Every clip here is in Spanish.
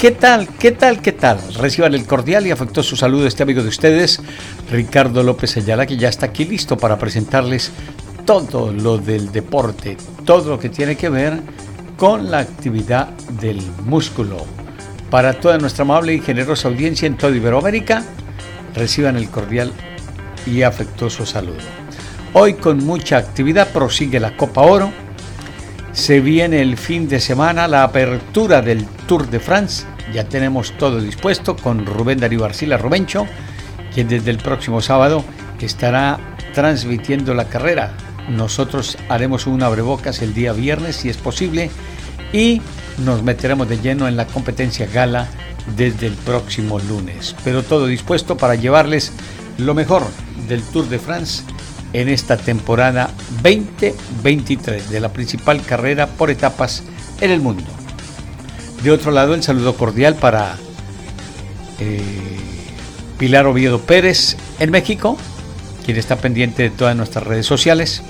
¿Qué tal? ¿Qué tal? ¿Qué tal? Reciban el cordial y afectuoso saludo de este amigo de ustedes, Ricardo López Ayala, que ya está aquí listo para presentarles todo lo del deporte, todo lo que tiene que ver con la actividad del músculo. Para toda nuestra amable y generosa audiencia en toda Iberoamérica, reciban el cordial y afectuoso saludo. Hoy con mucha actividad prosigue la Copa Oro, se viene el fin de semana la apertura del Tour de France. Ya tenemos todo dispuesto con Rubén Darío Arcila Robencho, quien desde el próximo sábado estará transmitiendo la carrera. Nosotros haremos un abrebocas el día viernes, si es posible, y nos meteremos de lleno en la competencia gala desde el próximo lunes. Pero todo dispuesto para llevarles lo mejor del Tour de France en esta temporada 2023 de la principal carrera por etapas en el mundo. De otro lado, el saludo cordial para eh, Pilar Oviedo Pérez en México, quien está pendiente de todas nuestras redes sociales.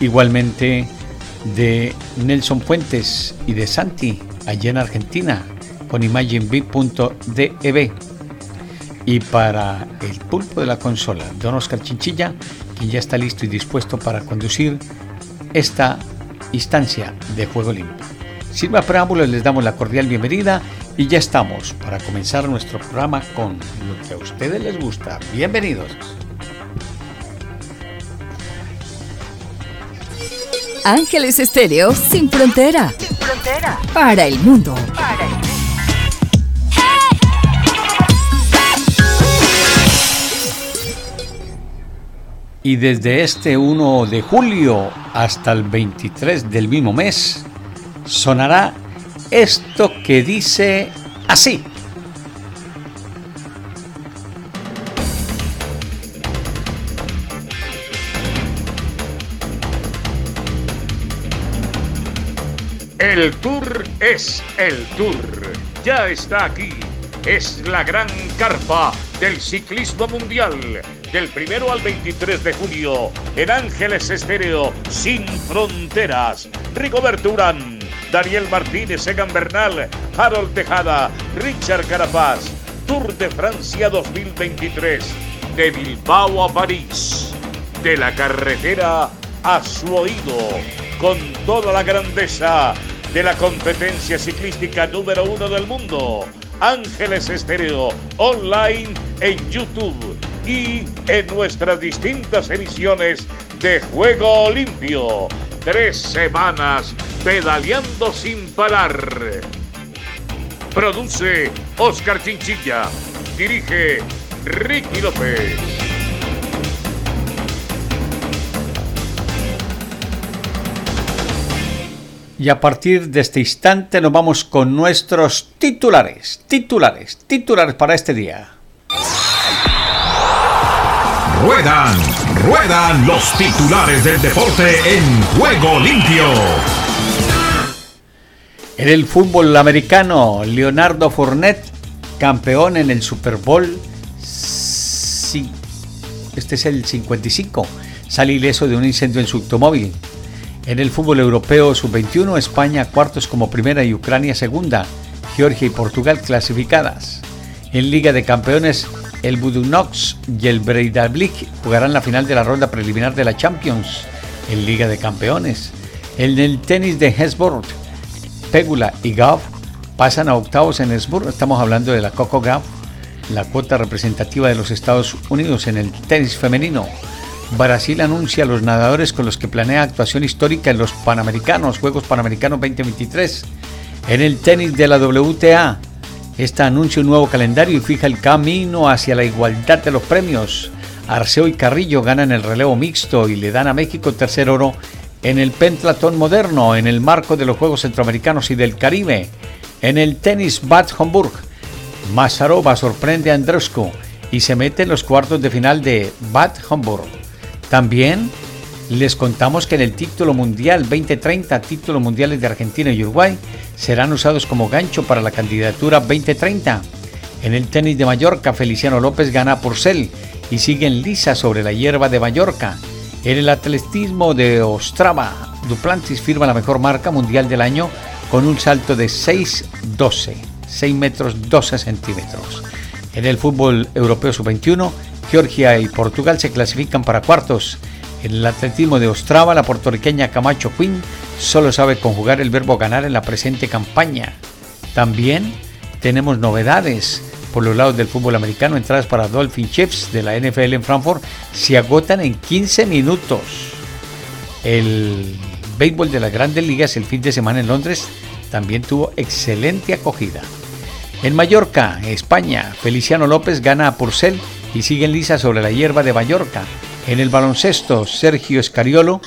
Igualmente de Nelson Fuentes y de Santi, allá en Argentina, con imagineb.dev. Y para el pulpo de la consola, Don Oscar Chinchilla, quien ya está listo y dispuesto para conducir esta instancia de Juego Limpio. Sin más preámbulos, les damos la cordial bienvenida y ya estamos para comenzar nuestro programa con lo que a ustedes les gusta. Bienvenidos. Ángeles Estéreo sin frontera. Sin frontera. Para el mundo. Para el mundo. Y desde este 1 de julio hasta el 23 del mismo mes sonará esto que dice así. El tour es el tour. Ya está aquí. Es la gran carpa del ciclismo mundial del primero al 23 de junio en Ángeles Estéreo Sin Fronteras. Rigoberto Urán, Daniel Martínez, Egan Bernal, Harold Tejada, Richard Carapaz. Tour de Francia 2023. De Bilbao a París. De la carretera a su oído. Con toda la grandeza de la competencia ciclística número uno del mundo. Ángeles Estéreo, online en YouTube y en nuestras distintas emisiones de Juego Limpio. Tres semanas pedaleando sin parar. Produce Oscar Chinchilla. Dirige Ricky López. Y a partir de este instante nos vamos con nuestros titulares, titulares, titulares para este día. Ruedan, ruedan los titulares del deporte en juego limpio. En el fútbol americano, Leonardo Fournette, campeón en el Super Bowl. Sí, este es el 55. Sale ileso de un incendio en su automóvil. En el fútbol europeo sub-21, España cuartos como primera y Ucrania segunda. Georgia y Portugal clasificadas. En Liga de Campeones, el Budunox y el Breidablik jugarán la final de la ronda preliminar de la Champions en Liga de Campeones. En el tenis de Hesburg, Pegula y Gauff pasan a octavos en Hesburg. Estamos hablando de la Coco Gauff, la cuota representativa de los Estados Unidos en el tenis femenino. Brasil anuncia a los nadadores con los que planea actuación histórica en los Panamericanos, Juegos Panamericanos 2023. En el tenis de la WTA, esta anuncia un nuevo calendario y fija el camino hacia la igualdad de los premios. Arceo y Carrillo ganan el relevo mixto y le dan a México tercer oro en el pentlatón moderno en el marco de los Juegos Centroamericanos y del Caribe. En el tenis Bad Homburg, Mazarova sorprende a Andrusco y se mete en los cuartos de final de Bad Homburg. También les contamos que en el título mundial 2030, títulos mundiales de Argentina y Uruguay, serán usados como gancho para la candidatura 2030. En el tenis de Mallorca, Feliciano López gana por Cel y sigue en lisa sobre la hierba de Mallorca. En el atletismo de Ostrava, Duplantis firma la mejor marca mundial del año con un salto de 6'12, 6 metros 12 centímetros. En el fútbol europeo sub-21, Georgia y Portugal se clasifican para cuartos. En el atletismo de Ostrava, la puertorriqueña Camacho Quinn solo sabe conjugar el verbo ganar en la presente campaña. También tenemos novedades. Por los lados del fútbol americano, entradas para Dolphin Chiefs de la NFL en Frankfurt se agotan en 15 minutos. El béisbol de las grandes ligas el fin de semana en Londres también tuvo excelente acogida. En Mallorca, España, Feliciano López gana a Purcell y sigue en lisa sobre la hierba de Mallorca. En el baloncesto, Sergio Escariolo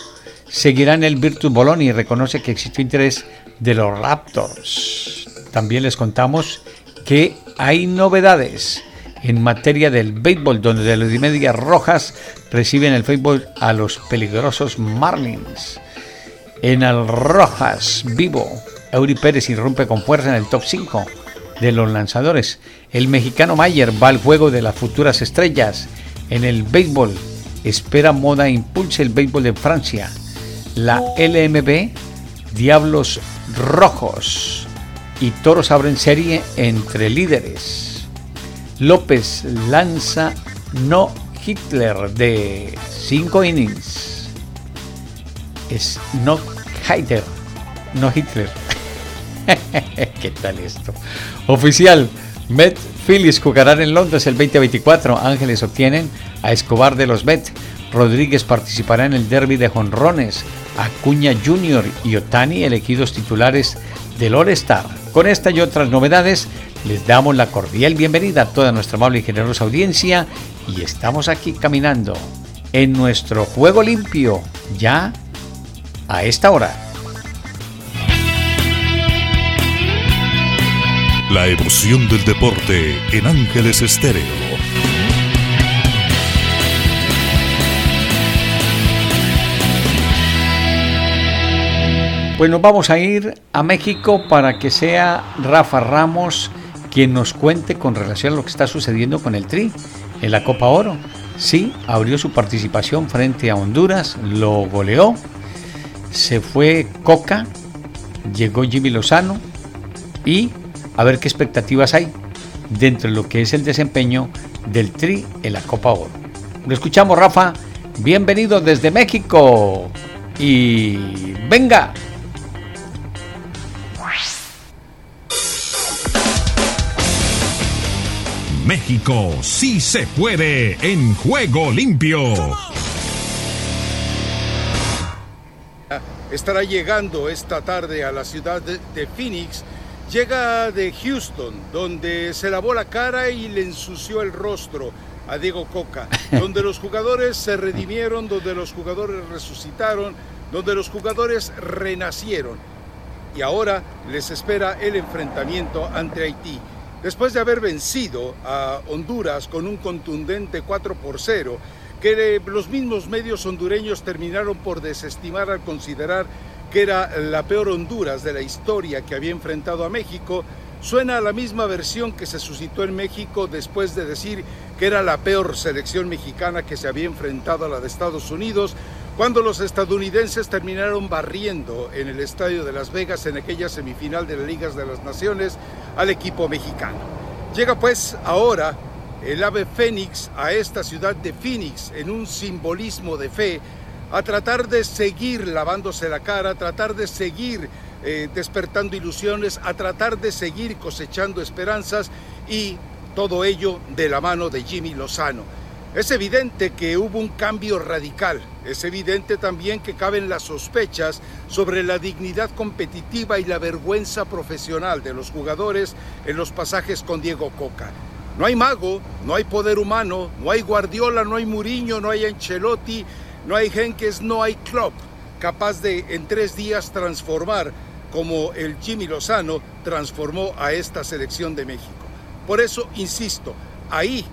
seguirá en el Virtus Bologna y reconoce que existió interés de los Raptors. También les contamos que hay novedades en materia del béisbol, donde los Medias Rojas reciben el béisbol a los peligrosos Marlins. En el Rojas vivo, Eury Pérez irrumpe con fuerza en el top 5 de los lanzadores. El mexicano Mayer va al juego de las futuras estrellas. En el béisbol, espera moda impulse el béisbol de Francia. La LMB, Diablos Rojos y Toros abren serie entre líderes. López lanza no Hitler de 5 innings. Es no Hitler, no Hitler. ¿Qué tal esto? Oficial, Met Phillies jugarán en Londres el 2024. Ángeles obtienen a Escobar de los Met. Rodríguez participará en el derby de jonrones. Acuña Jr. y Otani elegidos titulares del All-Star. Con esta y otras novedades, les damos la cordial bienvenida a toda nuestra amable y generosa audiencia y estamos aquí caminando en nuestro juego limpio ya a esta hora. La emoción del deporte en Ángeles Estéreo. Pues nos vamos a ir a México para que sea Rafa Ramos quien nos cuente con relación a lo que está sucediendo con el Tri en la Copa Oro. Sí, abrió su participación frente a Honduras, lo goleó, se fue Coca, llegó Jimmy Lozano y a ver qué expectativas hay dentro de lo que es el desempeño del Tri en la Copa Oro. Lo escuchamos, Rafa. Bienvenido desde México. Y venga. México sí se puede en juego limpio. Estará llegando esta tarde a la ciudad de Phoenix Llega de Houston, donde se lavó la cara y le ensució el rostro a Diego Coca, donde los jugadores se redimieron, donde los jugadores resucitaron, donde los jugadores renacieron. Y ahora les espera el enfrentamiento ante Haití. Después de haber vencido a Honduras con un contundente 4 por 0, que los mismos medios hondureños terminaron por desestimar al considerar que era la peor Honduras de la historia que había enfrentado a México, suena a la misma versión que se suscitó en México después de decir que era la peor selección mexicana que se había enfrentado a la de Estados Unidos, cuando los estadounidenses terminaron barriendo en el estadio de Las Vegas en aquella semifinal de las Ligas de las Naciones al equipo mexicano. Llega pues ahora el ave Fénix a esta ciudad de Phoenix en un simbolismo de fe a tratar de seguir lavándose la cara, a tratar de seguir eh, despertando ilusiones, a tratar de seguir cosechando esperanzas y todo ello de la mano de Jimmy Lozano. Es evidente que hubo un cambio radical, es evidente también que caben las sospechas sobre la dignidad competitiva y la vergüenza profesional de los jugadores en los pasajes con Diego Coca. No hay mago, no hay poder humano, no hay Guardiola, no hay Muriño, no hay Ancelotti, no hay Henkes, no hay club capaz de en tres días transformar como el Jimmy Lozano transformó a esta selección de México. Por eso, insisto, ahí,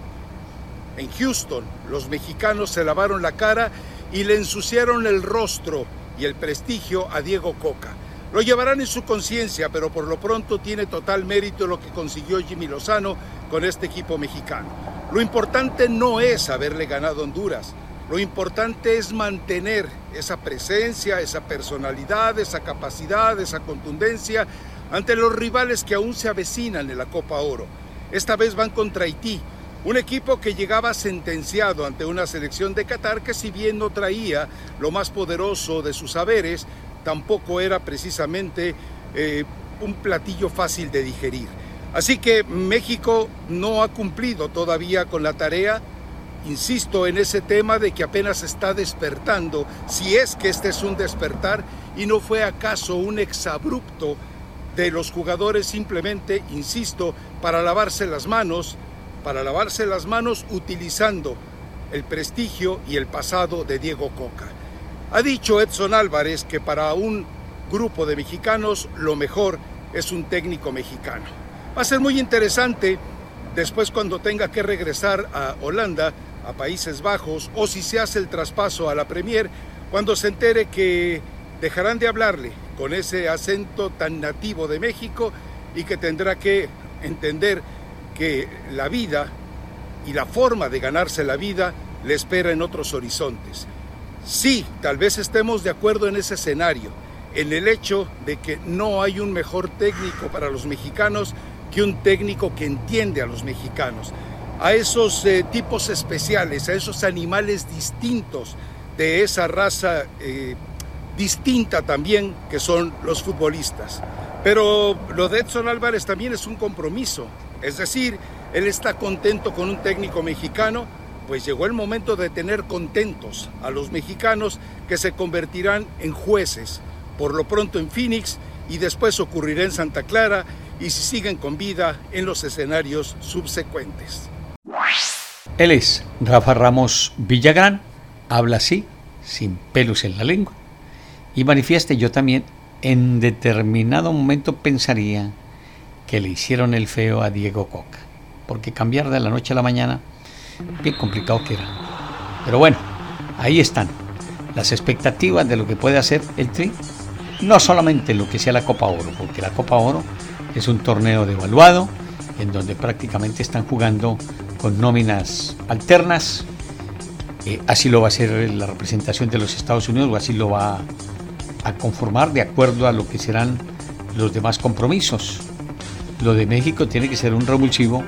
en Houston, los mexicanos se lavaron la cara y le ensuciaron el rostro y el prestigio a Diego Coca. Lo llevarán en su conciencia, pero por lo pronto tiene total mérito lo que consiguió Jimmy Lozano con este equipo mexicano. Lo importante no es haberle ganado a Honduras, lo importante es mantener esa presencia, esa personalidad, esa capacidad, esa contundencia ante los rivales que aún se avecinan en la Copa Oro. Esta vez van contra Haití, un equipo que llegaba sentenciado ante una selección de Qatar que si bien no traía lo más poderoso de sus saberes, tampoco era precisamente eh, un platillo fácil de digerir. Así que México no ha cumplido todavía con la tarea. Insisto en ese tema de que apenas está despertando, si es que este es un despertar y no fue acaso un exabrupto de los jugadores simplemente, insisto, para lavarse las manos, para lavarse las manos utilizando el prestigio y el pasado de Diego Coca. Ha dicho Edson Álvarez que para un grupo de mexicanos lo mejor es un técnico mexicano. Va a ser muy interesante después cuando tenga que regresar a Holanda, a Países Bajos, o si se hace el traspaso a la Premier, cuando se entere que dejarán de hablarle con ese acento tan nativo de México y que tendrá que entender que la vida y la forma de ganarse la vida le espera en otros horizontes. Sí, tal vez estemos de acuerdo en ese escenario, en el hecho de que no hay un mejor técnico para los mexicanos que un técnico que entiende a los mexicanos, a esos eh, tipos especiales, a esos animales distintos de esa raza eh, distinta también que son los futbolistas. Pero lo de Edson Álvarez también es un compromiso, es decir, él está contento con un técnico mexicano pues llegó el momento de tener contentos a los mexicanos que se convertirán en jueces, por lo pronto en Phoenix y después ocurrirá en Santa Clara y si siguen con vida en los escenarios subsecuentes. Él es Rafa Ramos Villagrán, habla así, sin pelos en la lengua, y manifieste yo también en determinado momento pensaría que le hicieron el feo a Diego Coca, porque cambiar de la noche a la mañana bien complicado que era. Pero bueno, ahí están las expectativas de lo que puede hacer el Tri, no solamente lo que sea la Copa Oro, porque la Copa Oro es un torneo devaluado en donde prácticamente están jugando con nóminas alternas. Eh, así lo va a hacer la representación de los Estados Unidos o así lo va a conformar de acuerdo a lo que serán los demás compromisos. Lo de México tiene que ser un revulsivo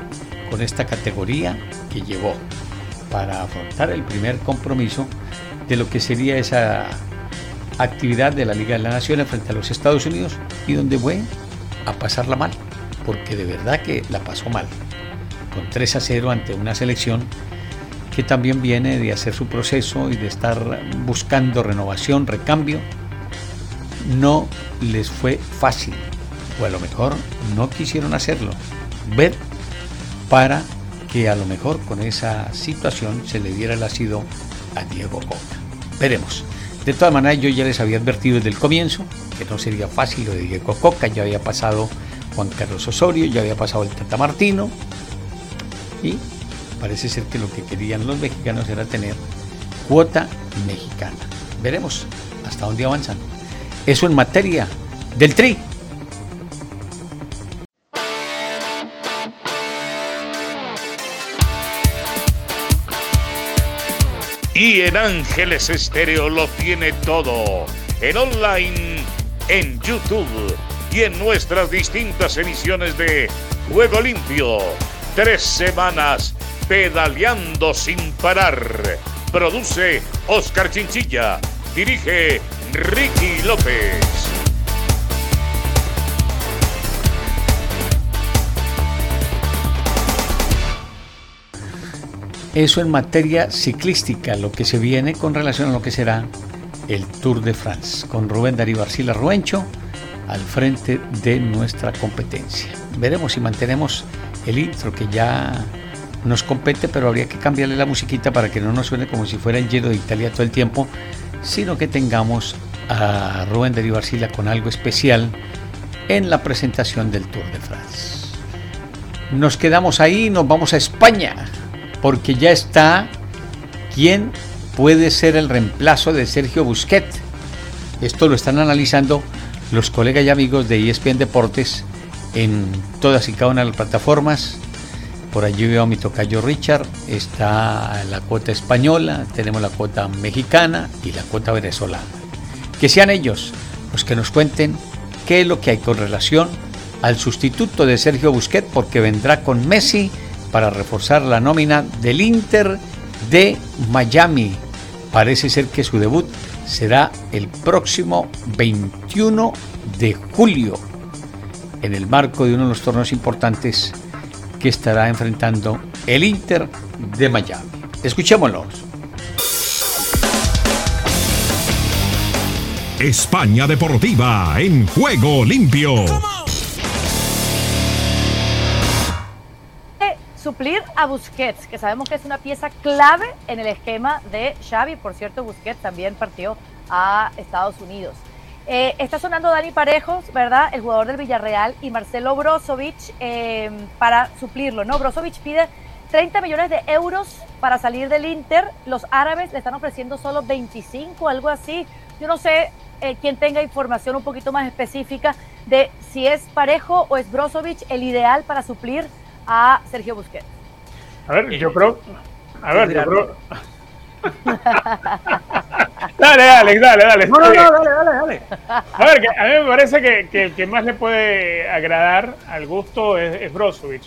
con esta categoría que llevó para afrontar el primer compromiso de lo que sería esa actividad de la Liga de las Naciones frente a los Estados Unidos y donde fue a pasarla mal, porque de verdad que la pasó mal, con 3 a 0 ante una selección que también viene de hacer su proceso y de estar buscando renovación, recambio, no les fue fácil, o a lo mejor no quisieron hacerlo. Ver para que a lo mejor con esa situación se le diera el ácido a Diego Coca. Veremos. De todas maneras, yo ya les había advertido desde el comienzo que no sería fácil lo de Diego Coca, ya había pasado Juan Carlos Osorio, ya había pasado el Tata Martino, y parece ser que lo que querían los mexicanos era tener cuota mexicana. Veremos hasta dónde avanzan. Eso en materia del TRI. Y en Ángeles Estéreo lo tiene todo. En online, en YouTube y en nuestras distintas emisiones de Juego Limpio. Tres semanas pedaleando sin parar. Produce Oscar Chinchilla. Dirige Ricky López. Eso en materia ciclística, lo que se viene con relación a lo que será el Tour de France, con Rubén Darío Arcila Ruencho al frente de nuestra competencia. Veremos si mantenemos el intro que ya nos compete, pero habría que cambiarle la musiquita para que no nos suene como si fuera el Giro de Italia todo el tiempo, sino que tengamos a Rubén Darío Arcila con algo especial en la presentación del Tour de France. nos quedamos ahí, nos vamos a España, porque ya está quién puede ser el reemplazo de Sergio Busquets. Esto lo están analizando los colegas y amigos de ESPN Deportes en todas y cada una de las plataformas. Por allí veo a mi tocayo Richard, está la cuota española, tenemos la cuota mexicana y la cuota venezolana. Que sean ellos los que nos cuenten qué es lo que hay con relación al sustituto de Sergio Busquets, porque vendrá con Messi para reforzar la nómina del Inter de Miami. Parece ser que su debut será el próximo 21 de julio, en el marco de uno de los torneos importantes que estará enfrentando el Inter de Miami. Escuchémoslos. España Deportiva en juego limpio. Suplir a Busquets, que sabemos que es una pieza clave en el esquema de Xavi. Por cierto, Busquets también partió a Estados Unidos. Eh, está sonando Dani Parejos, ¿verdad? El jugador del Villarreal y Marcelo Brozovic eh, para suplirlo, ¿no? Brozovic pide 30 millones de euros para salir del Inter. Los árabes le están ofreciendo solo 25, algo así. Yo no sé eh, quién tenga información un poquito más específica de si es Parejo o es Brozovic el ideal para suplir a Sergio Busquets. A ver, yo creo. A ver, yo creo. dale, Alex, dale, dale. No, no, no, dale, dale, dale. A ver, que a mí me parece que, que, el que más le puede agradar al gusto es, es Brozovic.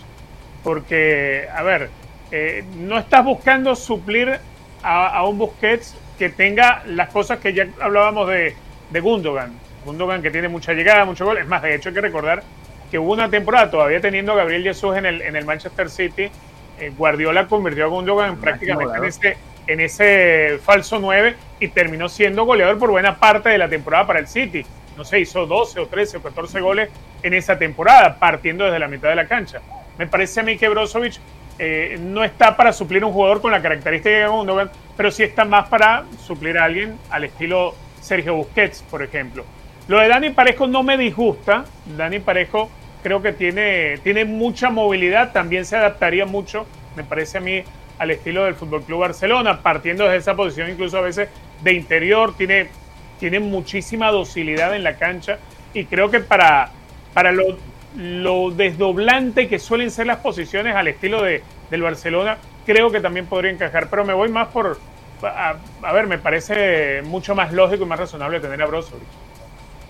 Porque, a ver, eh, no estás buscando suplir a, a, un Busquets que tenga las cosas que ya hablábamos de, de Gundogan. Gundogan que tiene mucha llegada, mucho gol. Es más, de hecho hay que recordar que hubo una temporada todavía teniendo a Gabriel Jesús en el, en el Manchester City. Eh, Guardiola convirtió a Gundogan prácticamente en ese, en ese falso 9 y terminó siendo goleador por buena parte de la temporada para el City. No sé, hizo 12 o 13 o 14 goles en esa temporada, partiendo desde la mitad de la cancha. Me parece a mí que Brozovic eh, no está para suplir un jugador con la característica de Gundogan, pero sí está más para suplir a alguien al estilo Sergio Busquets, por ejemplo. Lo de Dani Parejo no me disgusta. Dani Parejo creo que tiene, tiene mucha movilidad, también se adaptaría mucho, me parece a mí, al estilo del Fútbol Club Barcelona, partiendo desde esa posición incluso a veces de interior, tiene, tiene muchísima docilidad en la cancha y creo que para, para lo, lo desdoblante que suelen ser las posiciones al estilo de, del Barcelona, creo que también podría encajar, pero me voy más por, a, a ver, me parece mucho más lógico y más razonable tener a Brozovic.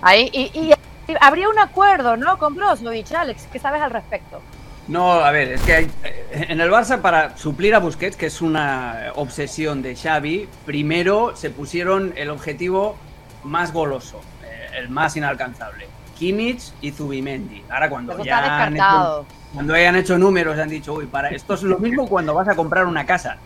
Ahí, y, y, habría un acuerdo, ¿no? Con Brozovic, Alex, ¿qué sabes al respecto? No, a ver, es que hay, eh, en el Barça para suplir a Busquets, que es una obsesión de Xavi, primero se pusieron el objetivo más goloso, eh, el más inalcanzable. Kimmich y Zubimendi. Ahora cuando Eso ya han hecho, cuando hayan hecho números han dicho, uy, para esto es lo mismo cuando vas a comprar una casa.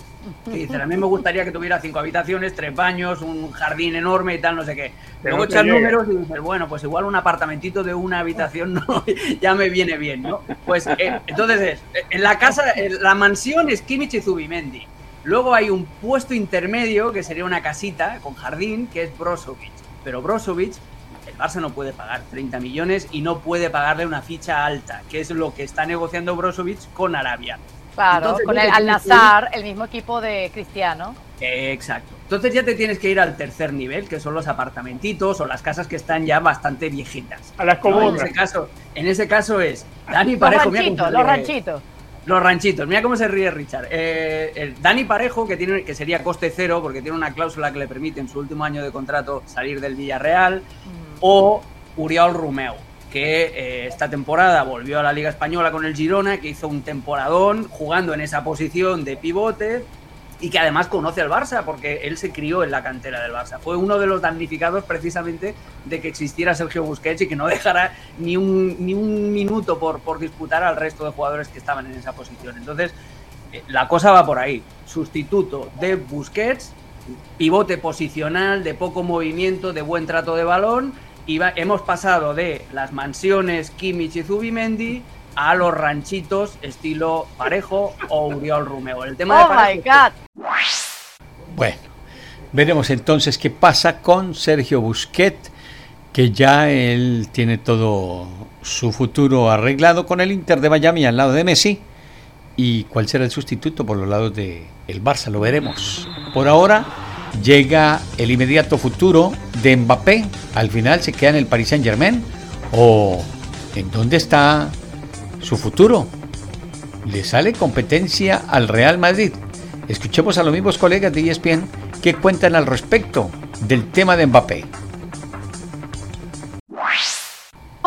Que a mí me gustaría que tuviera cinco habitaciones, tres baños, un jardín enorme y tal, no sé qué. Pero Luego echas números y dices, bueno, pues igual un apartamentito de una habitación no, ya me viene bien, ¿no? Pues eh, entonces es, eh, en la casa, en la mansión es Kimmich y Zubimendi. Luego hay un puesto intermedio que sería una casita con jardín que es Brozovic. Pero Brozovic, el Barça no puede pagar 30 millones y no puede pagarle una ficha alta, que es lo que está negociando Brozovic con Arabia. Claro, Entonces, con el Al Nazar, el mismo equipo de Cristiano. Exacto. Entonces ya te tienes que ir al tercer nivel, que son los apartamentitos o las casas que están ya bastante viejitas. A las ¿no? En comunas. ese caso, en ese caso es Dani Los Parejo. mira cómo ranchitos, se los ranchitos. Los ranchitos, mira cómo se ríe Richard. Eh, el Dani Parejo, que, tiene, que sería coste cero, porque tiene una cláusula que le permite en su último año de contrato salir del Villarreal, o Uriol Romeu, que eh, esta temporada volvió a la Liga Española con el Girona, que hizo un temporadón jugando en esa posición de pivote y que además conoce al Barça, porque él se crió en la cantera del Barça. Fue uno de los damnificados precisamente de que existiera Sergio Busquets y que no dejara ni un, ni un minuto por, por disputar al resto de jugadores que estaban en esa posición. Entonces, eh, la cosa va por ahí. Sustituto de Busquets, pivote posicional, de poco movimiento, de buen trato de balón. Hemos pasado de las mansiones Kimmich y Zubimendi a los ranchitos estilo Parejo o Uriol Romeo. El tema de Oh my Parejo- God. Bueno, veremos entonces qué pasa con Sergio Busquets, que ya él tiene todo su futuro arreglado con el Inter de Miami al lado de Messi. ¿Y cuál será el sustituto por los lados de el Barça? Lo veremos. Por ahora llega el inmediato futuro de Mbappé. Al final se queda en el Paris Saint Germain. ¿O en dónde está su futuro? ¿Le sale competencia al Real Madrid? Escuchemos a los mismos colegas de ESPN que cuentan al respecto del tema de Mbappé.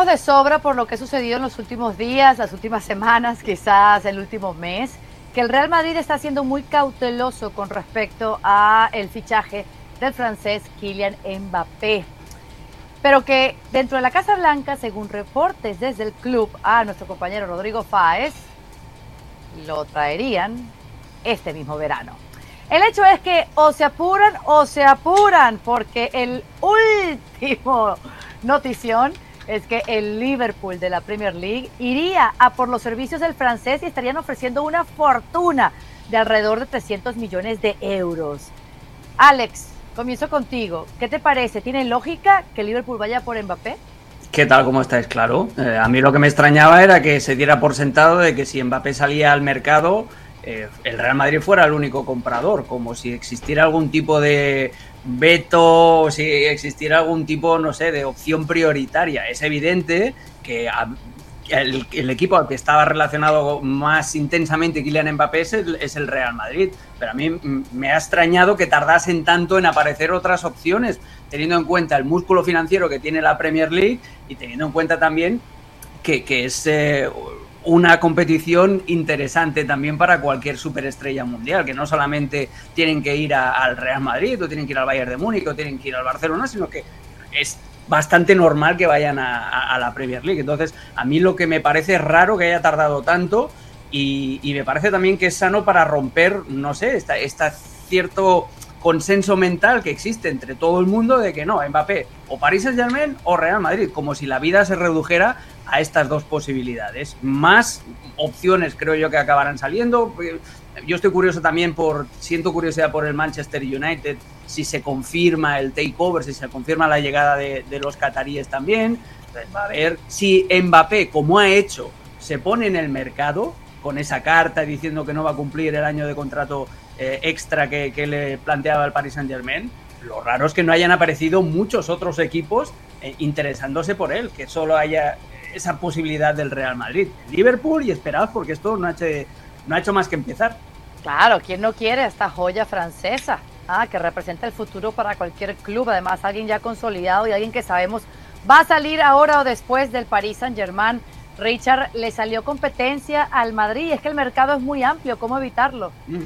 de sobra por lo que ha sucedido en los últimos días, las últimas semanas, quizás el último mes, que el Real Madrid está siendo muy cauteloso con respecto a el fichaje del francés Kylian Mbappé. Pero que dentro de la Casa Blanca, según reportes desde el club a nuestro compañero Rodrigo Fáez, lo traerían este mismo verano. El hecho es que o se apuran o se apuran, porque el último notición es que el Liverpool de la Premier League iría a por los servicios del francés y estarían ofreciendo una fortuna de alrededor de 300 millones de euros. Alex, comienzo contigo. ¿Qué te parece? ¿Tiene lógica que Liverpool vaya por Mbappé? ¿Qué tal? ¿Cómo estáis? Claro. Eh, a mí lo que me extrañaba era que se diera por sentado de que si Mbappé salía al mercado, eh, el Real Madrid fuera el único comprador, como si existiera algún tipo de veto, si existiera algún tipo, no sé, de opción prioritaria. Es evidente que el, equipo al que estaba relacionado más intensamente Kylian Mbappé es el, Real Madrid. Pero a mí me ha extrañado que tardasen tanto en aparecer otras opciones, teniendo en cuenta el músculo financiero que tiene la Premier League y teniendo en cuenta también que, es eh, una competición interesante también para cualquier superestrella mundial, que no solamente tienen que ir al Real Madrid o tienen que ir al Bayern de Múnich o tienen que ir al Barcelona, sino que es bastante normal que vayan a, la Premier League. Entonces, a mí lo que me parece raro que haya tardado tanto y, me parece también que es sano para romper, no sé, esta cierto consenso mental que existe entre todo el mundo de que no, Mbappé o París Saint Germain o Real Madrid, como si la vida se redujera a estas dos posibilidades. Más opciones creo yo que acabarán saliendo. Yo estoy curioso también por, siento curiosidad por el Manchester United, si se confirma el takeover, si se confirma la llegada de, los cataríes también. va a ver si Mbappé, como ha hecho, se pone en el mercado con esa carta diciendo que no va a cumplir el año de contrato eh, extra que, le planteaba el Paris Saint Germain. Lo raro es que no hayan aparecido muchos otros equipos eh, interesándose por él, que solo haya esa posibilidad del Real Madrid. Liverpool y esperad porque esto no ha, hecho, no ha hecho más que empezar. Claro, ¿quién no quiere esta joya francesa? Ah, que representa el futuro para cualquier club, además alguien ya consolidado y alguien que sabemos va a salir ahora o después del Paris Saint Germain. Richard, le salió competencia al Madrid, es que el mercado es muy amplio, ¿cómo evitarlo? Mm.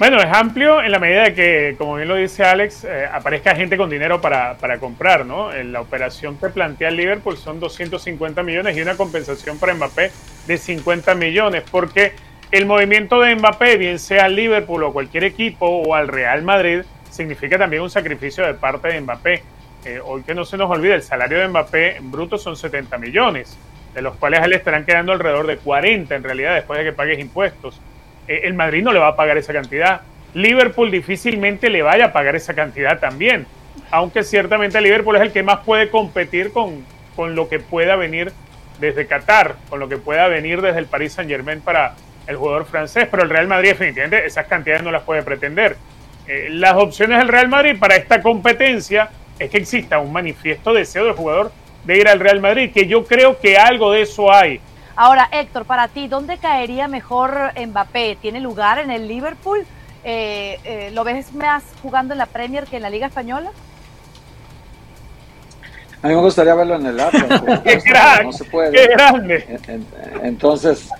Bueno, es amplio en la medida de que, como bien lo dice Alex, eh, aparezca gente con dinero para, comprar, ¿no? En la operación que plantea el Liverpool son 250 millones y una compensación para Mbappé de 50 millones, porque el movimiento de Mbappé, bien sea al Liverpool o cualquier equipo o al Real Madrid, significa también un sacrificio de parte de Mbappé. Eh, hoy que no se nos olvide, el salario de Mbappé en bruto son 70 millones, de los cuales él estarán quedando alrededor de 40 en realidad después de que pagues impuestos. Eh, el Madrid no le va a pagar esa cantidad. Liverpool difícilmente le vaya a pagar esa cantidad también. Aunque ciertamente Liverpool es el que más puede competir con, con lo que pueda venir desde Qatar, con lo que pueda venir desde el Paris Saint Germain para el jugador francés, pero el Real Madrid definitivamente esas cantidades no las puede pretender. Eh, las opciones del Real Madrid para esta competencia es que exista un manifiesto deseo del jugador de ir al Real Madrid, que yo creo que algo de eso hay. Ahora, Héctor, para ti, ¿dónde caería mejor Mbappé? ¿Tiene lugar en el Liverpool? Eh, eh, ¿Lo ves más jugando en la Premier que en la Liga Española? A mí me gustaría verlo en el Atlas. ¡Qué grande! No se puede. ¡Qué grande! Entonces,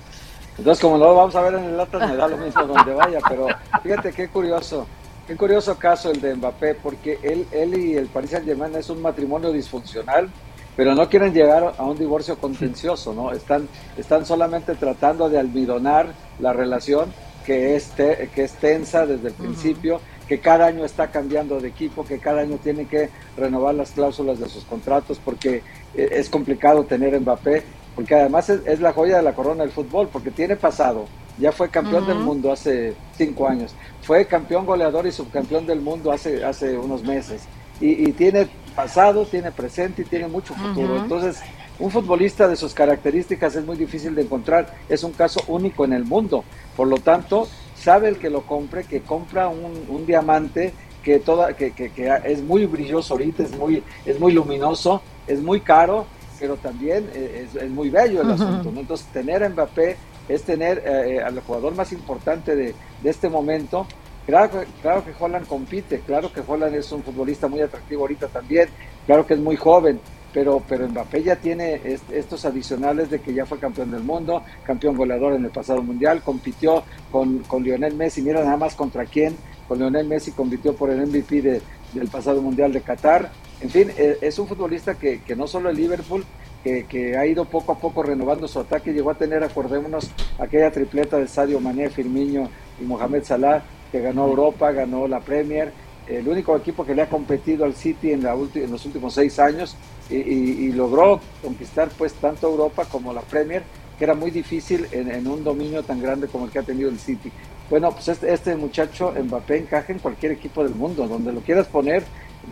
entonces, como no lo vamos a ver en el Atlas, me da lo mismo donde vaya. Pero fíjate qué curioso. Qué curioso caso el de Mbappé, porque él, él y el Paris Saint Germain es un matrimonio disfuncional pero no quieren llegar a un divorcio contencioso, ¿no? Están, están solamente tratando de almidonar la relación que es, que es tensa desde el principio, que cada año está cambiando de equipo, que cada año tiene que renovar las cláusulas de sus contratos porque eh, es complicado tener Mbappé, porque además es, la joya de la corona del fútbol, porque tiene pasado, ya fue campeón del mundo hace cinco años, fue campeón goleador y subcampeón del mundo hace, hace unos meses, y, y tiene pasado, tiene presente y tiene mucho futuro. Entonces, un futbolista de sus características es muy difícil de encontrar, es un caso único en el mundo. Por lo tanto, sabe el que lo compre, que compra un, diamante que, toda, que, que, es muy brilloso ahorita, es muy, es muy luminoso, es muy caro, pero también es, es muy bello el asunto. Entonces, tener a Mbappé es tener eh, eh, al jugador más importante de, de este momento. Claro, claro que Holland compite, claro que Holland es un futbolista muy atractivo ahorita también, claro que es muy joven, pero, pero Mbappé ya tiene estos adicionales de que ya fue campeón del mundo, campeón goleador en el pasado mundial, compitió con, con Lionel Messi, mira nada más contra quién, con Lionel Messi compitió por el MVP de, del pasado mundial de Qatar, en fin, e, es un futbolista que, que no solo el Liverpool, que, que, ha ido poco a poco renovando su ataque, llegó a tener, acordémonos, aquella tripleta de Sadio Mané, Firmino y Mohamed Salah, que ganó Europa, ganó la Premier, el único equipo que le ha competido al City en, la en los últimos seis años y, logró conquistar pues tanto Europa como la Premier, que era muy difícil en, un dominio tan grande como el que ha tenido el City. Bueno, pues este, este, muchacho Mbappé encaja en cualquier equipo del mundo, donde lo quieras poner,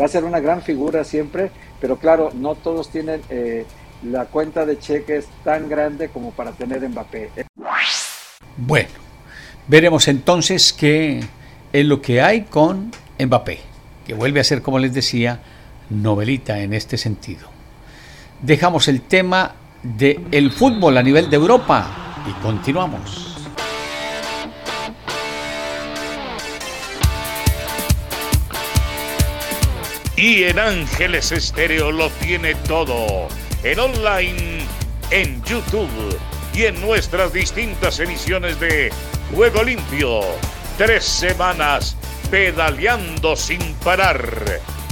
va a ser una gran figura siempre, pero claro, no todos tienen eh, la cuenta de cheques tan grande como para tener Mbappé. Bueno, veremos entonces qué es lo que hay con Mbappé, que vuelve a ser, como les decía, novelita en este sentido. Dejamos el tema del el fútbol a nivel de Europa y continuamos. Y en Ángeles Estéreo lo tiene todo. En online, en YouTube y en nuestras distintas emisiones de Juego Limpio. Tres semanas pedaleando sin parar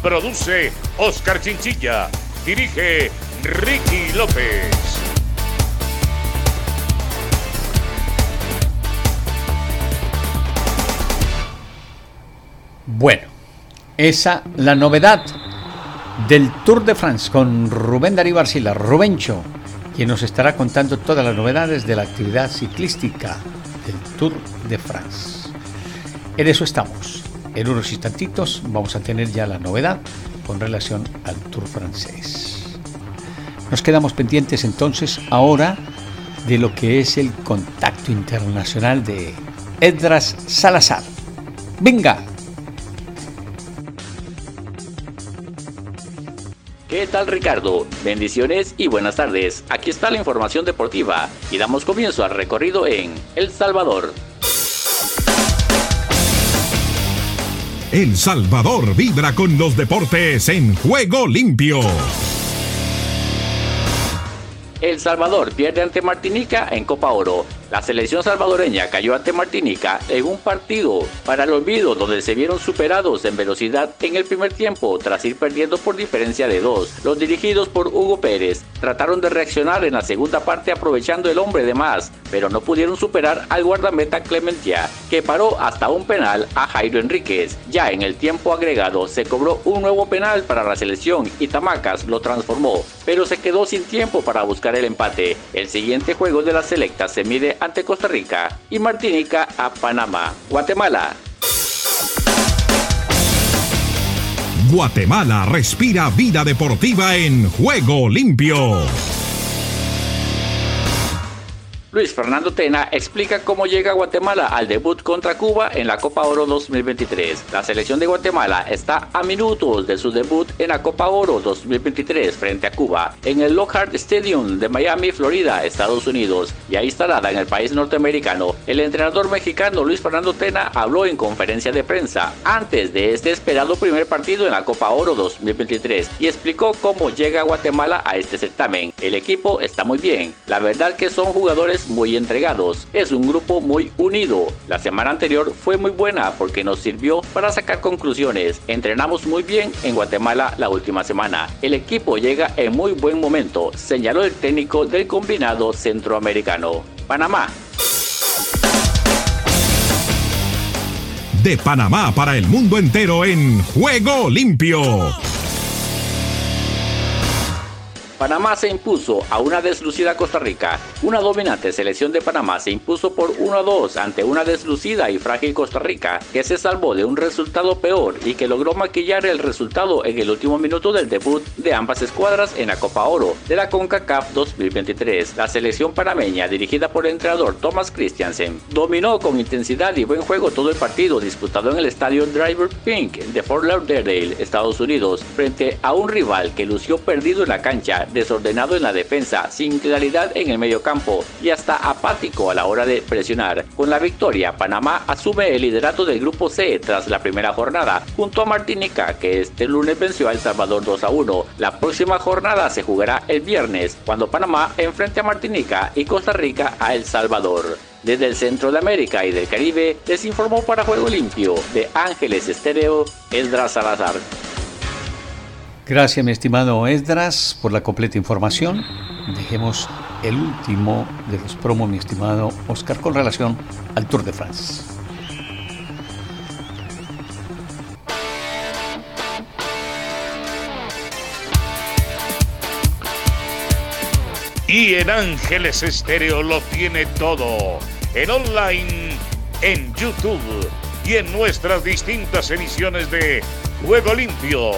Produce Oscar Chinchilla. Dirige Ricky López. Bueno, esa la novedad del Tour de France con Rubén Darío Arcila, Rubencho, quien nos estará contando todas las novedades de la actividad ciclística del Tour de France. En eso estamos. En unos instantitos vamos a tener ya la novedad con relación al Tour francés. Nos quedamos pendientes entonces ahora de lo que es el contacto internacional de Edras Salazar. ¡Venga! ¿Qué tal Ricardo? Bendiciones y buenas tardes. Aquí está la información deportiva y damos comienzo al recorrido en El Salvador. El Salvador vibra con los deportes en juego limpio. El Salvador pierde ante Martinica en Copa Oro. La selección salvadoreña cayó ante Martinica en un partido para el olvido donde se vieron superados en velocidad en el primer tiempo tras ir perdiendo por diferencia de dos. Los dirigidos por Hugo Pérez trataron de reaccionar en la segunda parte aprovechando el hombre de más, pero no pudieron superar al guardameta Clementia, que paró hasta un penal a Jairo Enríquez. Ya en el tiempo agregado se cobró un nuevo penal para la selección y Tamacas lo transformó, pero se quedó sin tiempo para buscar el empate. El siguiente juego de la selecta se mide ante Costa Rica y Martinica a Panamá. Guatemala. Guatemala respira vida deportiva en juego limpio. Luis Fernando Tena explica cómo llega Guatemala al debut contra Cuba en la Copa Oro 2023. La selección de Guatemala está a minutos de su debut en la Copa Oro 2023 frente a Cuba en el Lockhart Stadium de Miami, Florida, Estados Unidos. Y ahí instalada en el país norteamericano, el entrenador mexicano Luis Fernando Tena habló en conferencia de prensa antes de este esperado primer partido en la Copa Oro 2023 y explicó cómo llega Guatemala a este certamen. El equipo está muy bien. La verdad que son jugadores muy entregados. Es un grupo muy unido. La semana anterior fue muy buena porque nos sirvió para sacar conclusiones. Entrenamos muy bien en Guatemala la última semana. El equipo llega en muy buen momento, señaló el técnico del combinado centroamericano. Panamá. De Panamá para el mundo entero en Juego Limpio. Panamá se impuso a una deslucida Costa Rica Una dominante selección de Panamá se impuso por 1 a 2 ante una deslucida y frágil Costa Rica, que se salvó de un resultado peor y que logró maquillar el resultado en el último minuto del debut de ambas escuadras en la Copa Oro de la CONCACAF 2023. La selección panameña, dirigida por el entrenador Thomas Christiansen, dominó con intensidad y buen juego todo el partido disputado en el estadio Driver Pink de Fort Lauderdale, Estados Unidos, frente a un rival que lució perdido en la cancha, desordenado en la defensa, sin claridad en el medio campo y hasta apático a la hora de presionar. Con la victoria, Panamá asume el liderato del grupo C tras la primera jornada, junto a Martinica, que este lunes venció a El Salvador 2 a 1. La próxima jornada se jugará el viernes, cuando Panamá enfrente a Martinica y Costa Rica a El Salvador. Desde el centro de América y del Caribe, les informó para Juego Limpio de Ángeles Estéreo, Esdras Salazar. Gracias, mi estimado Esdras, por la completa información. Dejemos el último de los promos, mi estimado Oscar, con relación al Tour de France. Y en Ángeles Estéreo lo tiene todo. En online, en YouTube y en nuestras distintas emisiones de Juego Limpio.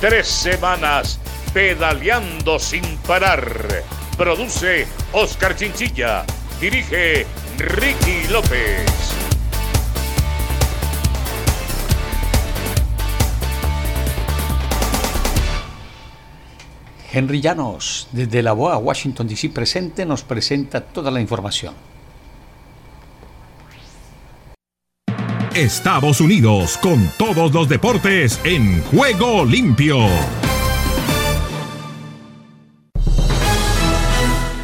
Tres semanas pedaleando sin parar Produce Oscar Chinchilla. Dirige Ricky López. Henry Llanos, desde la BOA Washington DC presente, nos presenta toda la información. Estados Unidos con todos los deportes en juego limpio.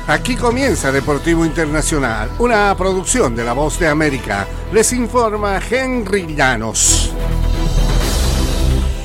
Aquí comienza Deportivo Internacional, una producción de La Voz de América. Les informa Henry Llanos.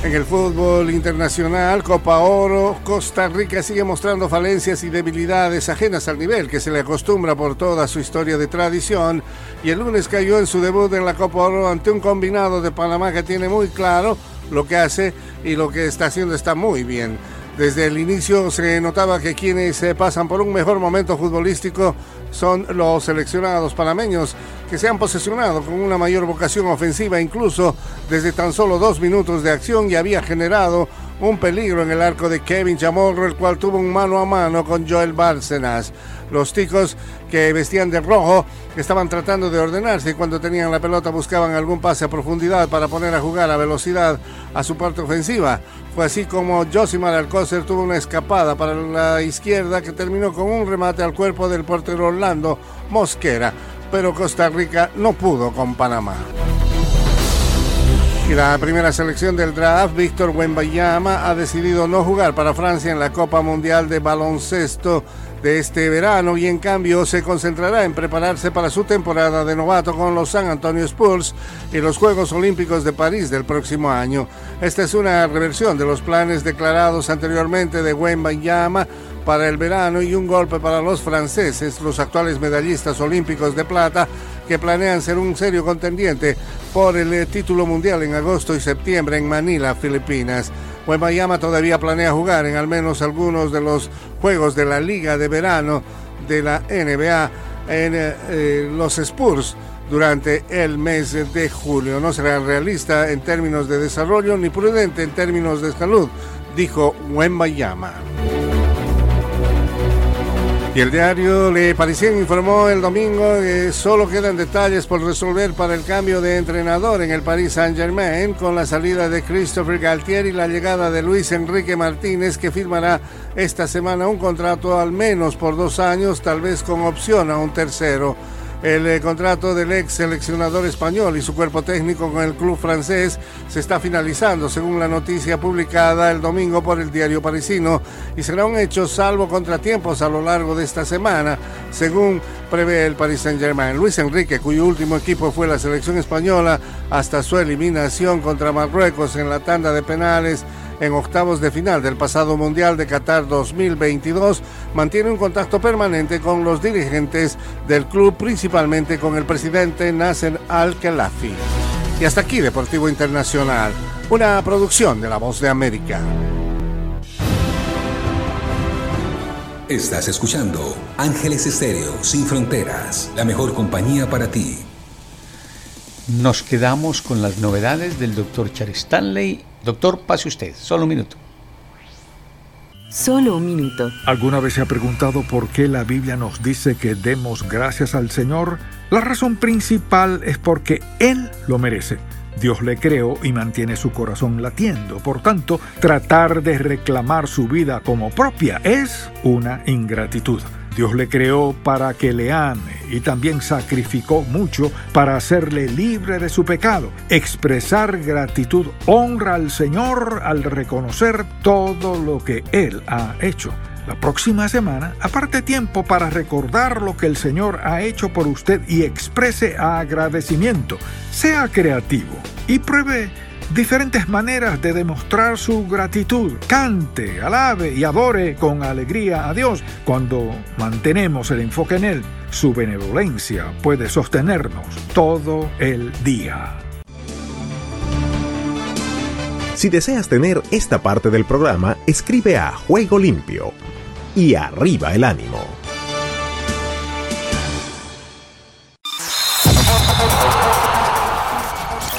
En el fútbol internacional, Copa Oro, Costa Rica sigue mostrando falencias y debilidades ajenas al nivel que se le acostumbra por toda su historia de tradición y el lunes cayó en su debut en la Copa Oro ante un combinado de Panamá que tiene muy claro lo que hace y lo que está haciendo está muy bien. Desde el inicio se notaba que quienes se pasan por un mejor momento futbolístico son los seleccionados panameños que se han posesionado con una mayor vocación ofensiva, incluso desde tan solo dos minutos de acción y había generado un peligro en el arco de Kevin Chamorro, el cual tuvo un mano a mano con Joel Bárcenas. Los ticos que vestían de rojo estaban tratando de ordenarse y cuando tenían la pelota buscaban algún pase a profundidad para poner a jugar a velocidad a su parte ofensiva. Fue así como Josimar Alcócer tuvo una escapada para la izquierda que terminó con un remate al cuerpo del portero Orlando Mosquera, pero Costa Rica no pudo con Panamá. Y la primera selección del draft, Víctor Wembayama, ha decidido no jugar para Francia en la Copa Mundial de Baloncesto de este verano y en cambio se concentrará en prepararse para su temporada de novato con los San Antonio Spurs y los Juegos Olímpicos de París del próximo año. Esta es una reversión de los planes declarados anteriormente de Wembayama para el verano y un golpe para los franceses, los actuales medallistas olímpicos de plata, que planean ser un serio contendiente por el eh, título mundial en agosto y septiembre en Manila, Filipinas. Wembayama todavía planea jugar en al menos algunos de los juegos de la Liga de Verano de la NBA en eh, eh, los Spurs durante el mes de julio. No será realista en términos de desarrollo ni prudente en términos de salud, dijo Wembayama. Y el diario Le Parisien informó el domingo que solo quedan detalles por resolver para el cambio de entrenador en el Paris Saint-Germain con la salida de Christopher Galtier y la llegada de Luis Enrique Martínez que firmará esta semana un contrato al menos por dos años, tal vez con opción a un tercero. El eh, contrato del ex seleccionador español y su cuerpo técnico con el club francés se está finalizando, según la noticia publicada el domingo por el diario parisino, y será un hecho salvo contratiempos a lo largo de esta semana, según prevé el Paris Saint-Germain. Luis Enrique, cuyo último equipo fue la selección española hasta su eliminación contra Marruecos en la tanda de penales en octavos de final del pasado Mundial de Qatar 2022, mantiene un contacto permanente con los dirigentes del club, principalmente con el presidente Nasser Al-Khelafi. Y hasta aquí Deportivo Internacional, una producción de La Voz de América. Estás escuchando Ángeles Estéreo Sin Fronteras, la mejor compañía para ti. Nos quedamos con las novedades del doctor Charles Stanley. Doctor, pase usted, solo un minuto. Solo un minuto. ¿Alguna vez se ha preguntado por qué la Biblia nos dice que demos gracias al Señor? La razón principal es porque Él lo merece. Dios le creó y mantiene su corazón latiendo. Por tanto, tratar de reclamar su vida como propia es una ingratitud. Dios le creó para que le ame y también sacrificó mucho para hacerle libre de su pecado. Expresar gratitud honra al Señor al reconocer todo lo que Él ha hecho. La próxima semana, aparte tiempo para recordar lo que el Señor ha hecho por usted y exprese agradecimiento. Sea creativo y pruebe diferentes maneras de demostrar su gratitud. Cante, alabe y adore con alegría a Dios. Cuando mantenemos el enfoque en Él, su benevolencia puede sostenernos todo el día. Si deseas tener esta parte del programa, escribe a Juego Limpio y arriba el ánimo.